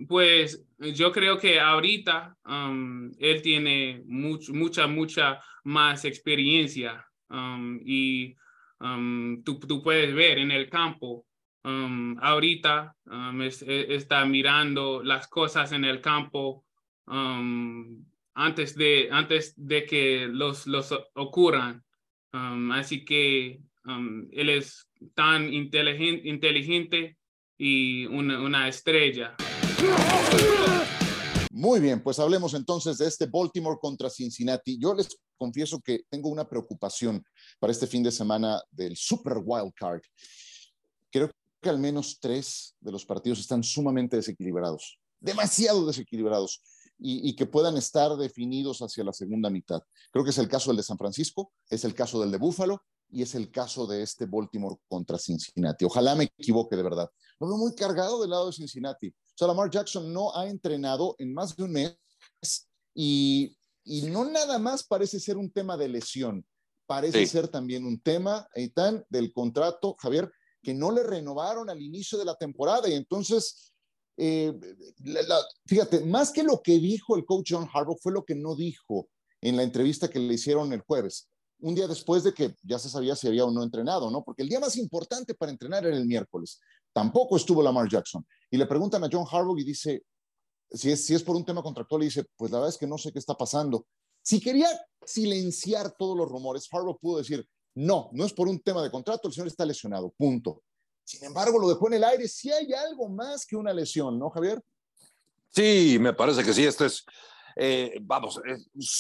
Pues yo creo que ahorita um, él tiene mucha, mucha más experiencia um, y um, tú, tú, puedes ver en el campo Um, ahorita um, e, está mirando las cosas en el campo um, antes, de, antes de que los, los ocurran. así que él es tan inteligente, inteligente y una, una estrella. Muy bien, pues hablemos entonces de este Baltimore contra Cincinnati. Yo les confieso que tengo una preocupación para este fin de semana del Super Wild Card. Creo que al menos tres de los partidos están sumamente desequilibrados, demasiado desequilibrados, y, y, que puedan estar definidos hacia la segunda mitad. Creo que es el caso del de San Francisco, es el caso del de Buffalo y es el caso de este Baltimore contra Cincinnati. Ojalá me equivoque de verdad. Lo veo muy cargado del lado de Cincinnati. O sea, Lamar Jackson no ha entrenado en más de un mes y, y no nada más parece ser un tema de lesión, parece ser también un tema, Eitan, del contrato, Javier, que no le renovaron al inicio de la temporada y entonces... Eh, fíjate, más que lo que dijo el coach John Harbaugh fue lo que no dijo en la entrevista que le hicieron el jueves un día después de que ya se sabía si había o no entrenado, ¿no? Porque el día más importante para entrenar era el miércoles. Tampoco estuvo Lamar Jackson. Y le preguntan a John Harbaugh y dice, si es, si es por un tema contractual, y dice, pues la verdad es que no sé qué está pasando. Si quería silenciar todos los rumores, Harbaugh pudo decir, no, no es por un tema de contrato, el señor está lesionado, punto. Sin embargo, lo dejó en el aire. Si hay algo más que una lesión, ¿no, Javier? Sí, me parece que sí. Esto es eh, vamos,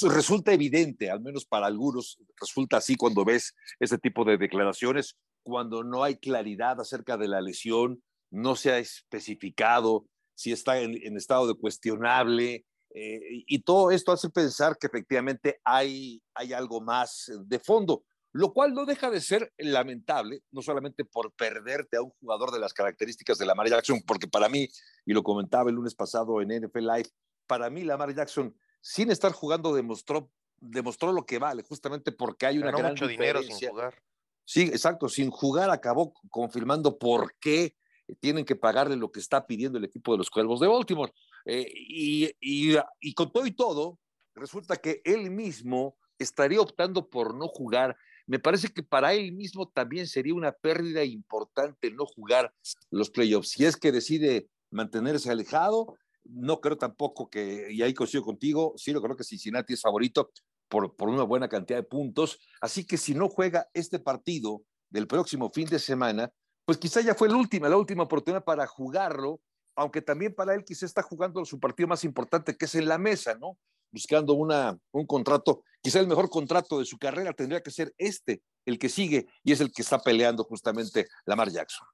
resulta evidente, al menos para algunos, resulta así cuando ves ese tipo de declaraciones, cuando no hay claridad acerca de la lesión, no se ha especificado si está en, estado de cuestionable, eh, y todo esto hace pensar que efectivamente hay, hay algo más de fondo, lo cual no deja de ser lamentable, no solamente por perderte a un jugador de las características de la Mary Jackson, porque para mí, y lo comentaba el lunes pasado en NFL Live, para mí Lamar Jackson, sin estar jugando, demostró, demostró lo que vale, justamente porque hay una gran mucho dinero sin jugar. Sí, exacto, sin jugar acabó confirmando por qué tienen que pagarle lo que está pidiendo el equipo de los Cuervos de Baltimore. Eh, y, y, con todo y todo, resulta que él mismo estaría optando por no jugar. Me parece que para él mismo también sería una pérdida importante no jugar los playoffs. Si es que decide mantenerse alejado, no creo tampoco que, y ahí coincido contigo, sí lo creo que Cincinnati es favorito por, por una buena cantidad de puntos. Así que si no juega este partido del próximo fin de semana, pues quizá ya fue la última, la última oportunidad para jugarlo, aunque también para él quizá está jugando su partido más importante, que es en la mesa, ¿no? Buscando una, un contrato, quizá el mejor contrato de su carrera tendría que ser este, el que sigue, y es el que está peleando justamente Lamar Jackson.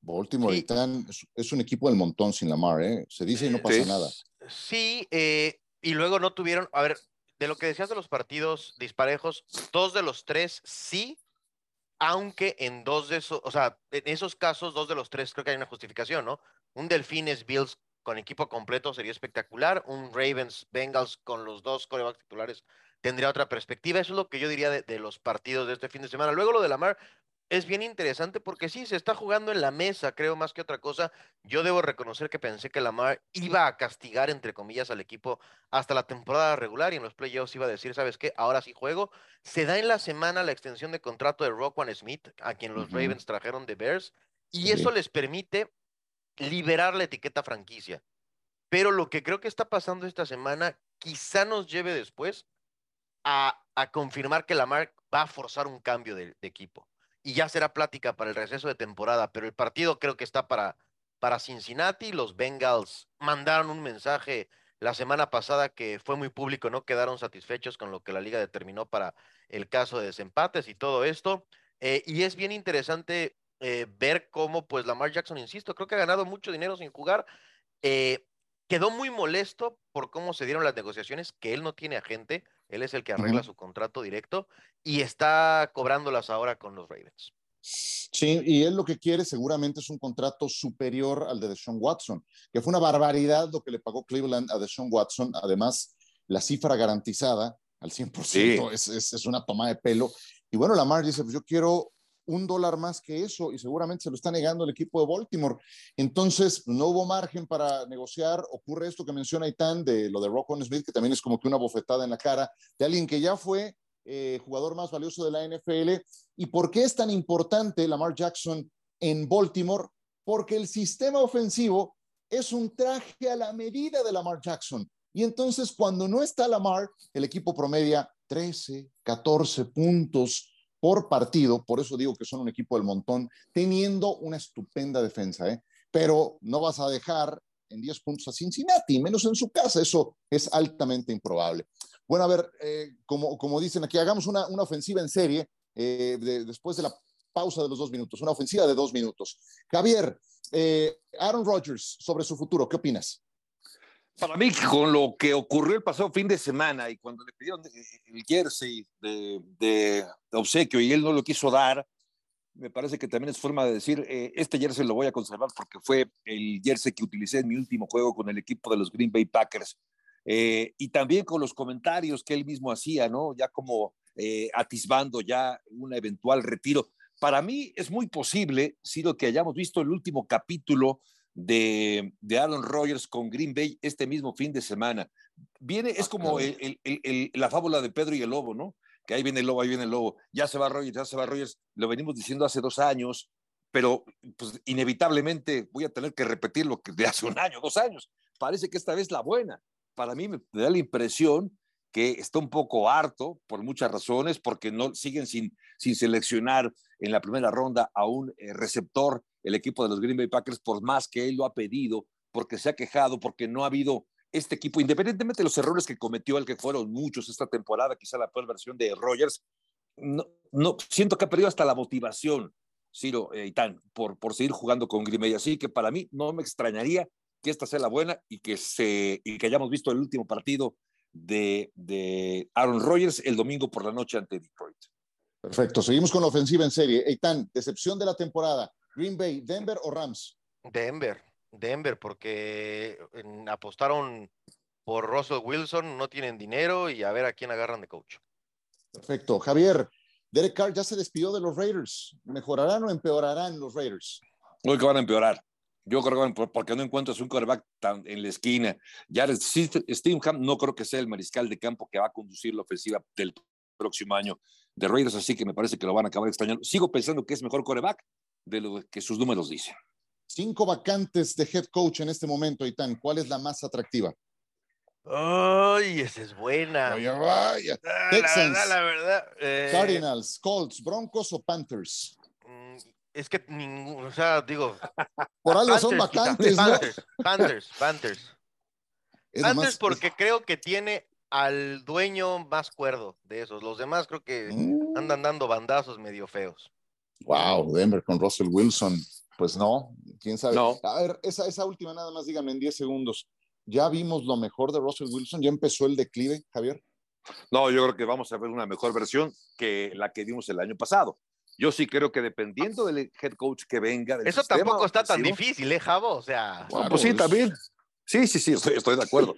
Baltimore es, un equipo del montón sin Lamar, ¿eh? Se dice y no pasa nada. Sí, eh, y luego no tuvieron, a ver, de lo que decías de los partidos disparejos, dos de los tres sí, aunque en dos de esos, o sea, en esos casos, dos de los tres creo que hay una justificación, ¿no? Un Delfines Bills con equipo completo sería espectacular, un Ravens Bengals con los dos corebacks titulares tendría otra perspectiva. Eso es lo que yo diría de, de, los partidos de este fin de semana. Luego lo de Lamar, es bien interesante porque sí, se está jugando en la mesa, creo más que otra cosa. Yo debo reconocer que pensé que Lamar iba a castigar, entre comillas, al equipo hasta la temporada regular y en los playoffs iba a decir, ¿sabes qué? Ahora sí juego. Se da en la semana la extensión de contrato de Rockwan Smith, a quien los Ravens trajeron de Bears, y eso les permite liberar la etiqueta franquicia. Pero lo que creo que está pasando esta semana quizá nos lleve después a, confirmar que Lamar va a forzar un cambio de equipo y ya será plática para el receso de temporada, pero el partido creo que está para, para Cincinnati. Los Bengals mandaron un mensaje la semana pasada que fue muy público, no quedaron satisfechos con lo que la liga determinó para el caso de desempates y todo esto. Eh, y es bien interesante eh, ver cómo, pues, Lamar Jackson, insisto, creo que ha ganado mucho dinero sin jugar. Eh, quedó muy molesto por cómo se dieron las negociaciones, que él no tiene agente, él es el que arregla su contrato directo y está cobrándolas ahora con los Ravens. Sí, y él lo que quiere seguramente es un contrato superior al de Deshaun Watson, que fue una barbaridad lo que le pagó Cleveland a Deshaun Watson. Además, la cifra garantizada al 100% es, es, es, una toma de pelo. Y bueno, Lamar dice, pues yo quiero un dólar más que eso y seguramente se lo está negando el equipo de Baltimore. Entonces, no hubo margen para negociar. Ocurre esto que menciona Itán de lo de Rockon Smith, que también es como que una bofetada en la cara de alguien que ya fue eh, jugador más valioso de la NFL. ¿Y por qué es tan importante Lamar Jackson en Baltimore? Porque el sistema ofensivo es un traje a la medida de Lamar Jackson. Y entonces cuando no está Lamar, el equipo promedia 13, 14 puntos por partido, por eso digo que son un equipo del montón, teniendo una estupenda defensa, ¿eh? pero no vas a dejar en 10 puntos a Cincinnati, menos en su casa, eso es altamente improbable. Bueno, a ver, eh, como, dicen aquí, hagamos una, ofensiva en serie eh, después de la pausa de los dos minutos, una ofensiva de dos minutos. Javier, Aaron Rodgers, sobre su futuro, ¿qué opinas? Para mí, con lo que ocurrió el pasado fin de semana y cuando le pidieron el jersey de, de, obsequio y él no lo quiso dar, me parece que también es forma de decir, eh, este jersey lo voy a conservar porque fue el jersey que utilicé en mi último juego con el equipo de los Green Bay Packers. Eh, y también con los comentarios que él mismo hacía, ¿no? Ya como eh, atisbando ya un eventual retiro. Para mí es muy posible, sido que hayamos visto el último capítulo de, de Aaron Rodgers con Green Bay este mismo fin de semana. Viene, es como el, el, el, la fábula de Pedro y el Lobo, ¿no? que ahí viene el lobo, ahí viene el lobo, ya se va Rogers, ya se va Rogers, lo venimos diciendo hace dos años, pero pues inevitablemente voy a tener que repetir lo que de hace un año, dos años. Parece que esta vez la buena. Para mí me da la impresión que está un poco harto por muchas razones, porque no siguen sin, sin seleccionar en la primera ronda a un eh, receptor el equipo de los Green Bay Packers, por más que él lo ha pedido, porque se ha quejado, porque no ha habido este equipo, independientemente de los errores que cometió, el que fueron muchos esta temporada, quizá la peor versión de Rogers, no, no siento que ha perdido hasta la motivación, Ciro eh, por, por seguir jugando con Grimey. Así que para mí no me extrañaría que esta sea la buena y que, se, y que hayamos visto el último partido de, de Aaron Rodgers el domingo por la noche ante Detroit. Perfecto, seguimos con la ofensiva en serie. Eitan, decepción de la temporada, Green Bay, Denver o Rams? Denver. Denver, porque apostaron por Russell Wilson, no tienen dinero y a ver a quién agarran de coach. Perfecto. Javier, Derek Carr ya se despidió de los Raiders. ¿Mejorarán o empeorarán los Raiders? Creo que van a empeorar. Yo creo que porque no encuentras un quarterback en la esquina. Ya Steve Ham no creo que sea el mariscal de campo que va a conducir la ofensiva del próximo año de Raiders, así que me parece que lo van a acabar extrañando. Sigo pensando que es mejor quarterback de lo que sus números dicen. Cinco vacantes de head coach en este momento, Itán. ¿Cuál es la más atractiva? Ay, esa es buena. Vaya, vaya. Ah, Texans, la verdad, la verdad. Eh, Cardinals, Colts, Broncos o Panthers. Mm, es que ninguno, o sea, digo. Por algo son vacantes, ¿no? Panthers, Panthers, Panthers. Panthers porque creo que tiene al dueño más cuerdo de esos. Los demás creo que mm. andan dando bandazos medio feos. Wow, Denver con Russell Wilson. Pues no, quién sabe. A ver, esa, esa última nada más dígame en 10 segundos. ¿Ya vimos lo mejor de Russell Wilson? ¿Ya empezó el declive, Javier? No, yo creo que vamos a ver una mejor versión que la que vimos el año pasado. Yo sí creo que dependiendo del head coach que venga. Eso tampoco está tan difícil, ¿eh, Javo? O sea. pues sí, también. Sí, sí, sí, estoy, estoy de acuerdo.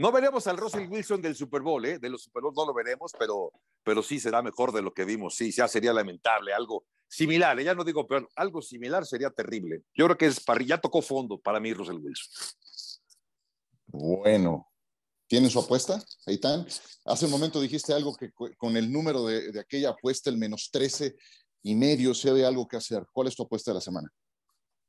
No veremos al Russell Wilson del Super Bowl, ¿eh? De los Super Bowl no lo veremos, pero, pero sí será mejor de lo que vimos. Sí, ya sería lamentable, algo similar. ¿eh? Ya no digo peor, algo similar sería terrible. Yo creo que es ya tocó fondo para mí Russell Wilson. Bueno, ¿tienen su apuesta? Ahí están. Hace un momento dijiste algo que con el número de, de aquella apuesta, el menos 13 y medio, se ve algo que hacer. ¿Cuál es tu apuesta de la semana?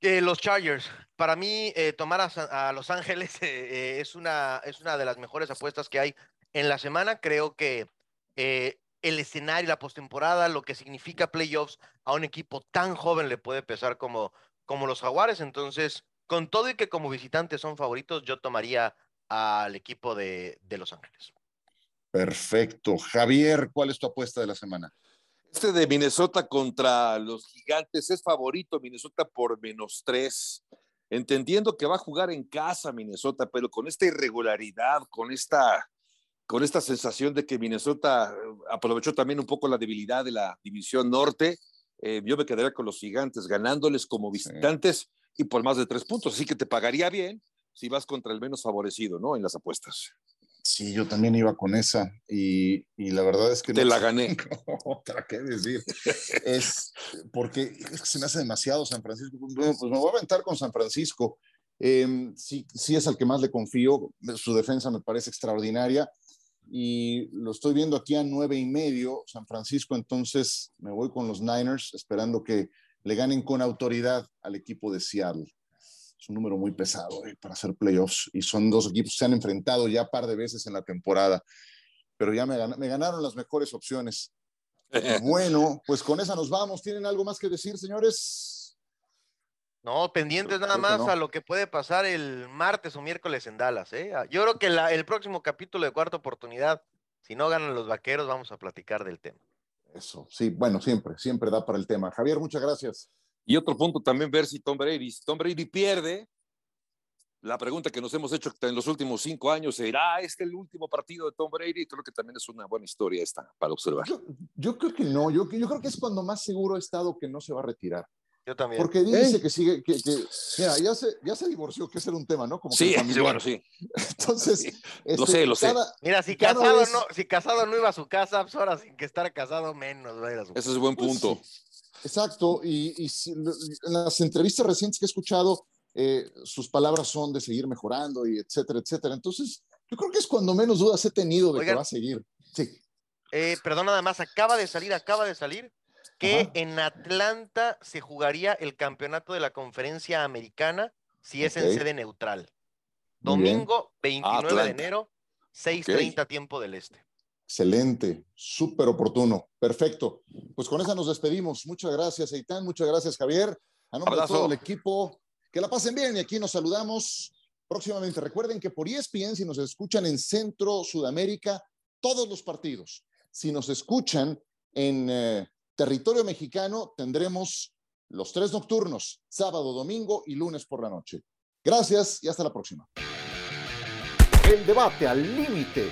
Los Chargers. Para mí, eh, tomar a, Los Ángeles eh, es, una, es una de las mejores apuestas que hay en la semana. Creo que eh, el escenario, la postemporada, lo que significa playoffs a un equipo tan joven le puede pesar como, como los Jaguares. Entonces, con todo y que como visitantes son favoritos, yo tomaría al equipo de, de Los Ángeles. Perfecto. Javier, ¿cuál es tu apuesta de la semana? Este de Minnesota contra los gigantes es favorito Minnesota por menos tres. Entendiendo que va a jugar en casa Minnesota, pero con esta irregularidad, con esta, con esta sensación de que Minnesota eh, aprovechó también un poco la debilidad de la división norte, eh, yo me quedaría con los gigantes ganándoles como visitantes y por más de tres puntos. Así que te pagaría bien si vas contra el menos favorecido, ¿no? En las apuestas. Sí, yo también iba con esa y, la verdad es que... Te la gané. Otra, ¿qué decir? es porque se me hace demasiado San Francisco. Pues me voy a aventar con San Francisco. Em, sí, sí es al que más le confío. Su defensa me parece extraordinaria y lo estoy viendo aquí a nueve y medio San Francisco, entonces me voy con los Niners esperando que le ganen con autoridad al equipo de Seattle es un número muy pesado eh, para hacer playoffs y son dos equipos que se han enfrentado ya un par de veces en la temporada, pero ya me, me ganaron las mejores opciones. bueno, pues con esa nos vamos. ¿Tienen algo más que decir, señores? No, pendientes nada más a lo que puede pasar el martes o miércoles en Dallas. ¿eh? Yo creo que el próximo capítulo de cuarta oportunidad, si no ganan los vaqueros, vamos a platicar del tema. Eso, sí, bueno, siempre, siempre da para el tema. Javier, muchas gracias. Y otro punto también ver si Tom Brady, si Tom Brady pierde, la pregunta que nos hemos hecho en los últimos cinco años, ¿será este el último partido de Tom Brady? Creo que también es una buena historia esta para observar. Yo, creo que no, yo, yo creo que es cuando más seguro ha estado que no se va a retirar. Yo también. Porque dice que sigue, que, mira, ya se, ya se divorció, que ese era un tema, ¿no? Como sí, sí, bueno, sí. Entonces, lo sé, lo sé. Mira, si casado, no, si casado no iba a su casa, pues ahora sin que estar casado menos va a ir a su Ese es buen pues punto. Exacto, y, y en las entrevistas recientes que he escuchado, eh, sus palabras son de seguir mejorando y etcétera, etcétera. Entonces, yo creo que es cuando menos dudas he tenido de que va a seguir. Sí. Eh, perdón, nada más, acaba de salir, acaba de salir que en Atlanta se jugaría el campeonato de la conferencia americana si es en sede neutral. Domingo 29 de enero, 6:30 tiempo del este. Excelente, súper oportuno, perfecto. Pues con esa nos despedimos. Muchas gracias, Eitan, muchas gracias, Javier. A nombre de todo el equipo, que la pasen bien y aquí nos saludamos próximamente. Recuerden que por ESPN, si nos escuchan en Centro, Sudamérica, todos los partidos. Si nos escuchan en eh, territorio mexicano, tendremos los tres nocturnos, sábado, domingo y lunes por la noche. Gracias y hasta la próxima. El debate al límite,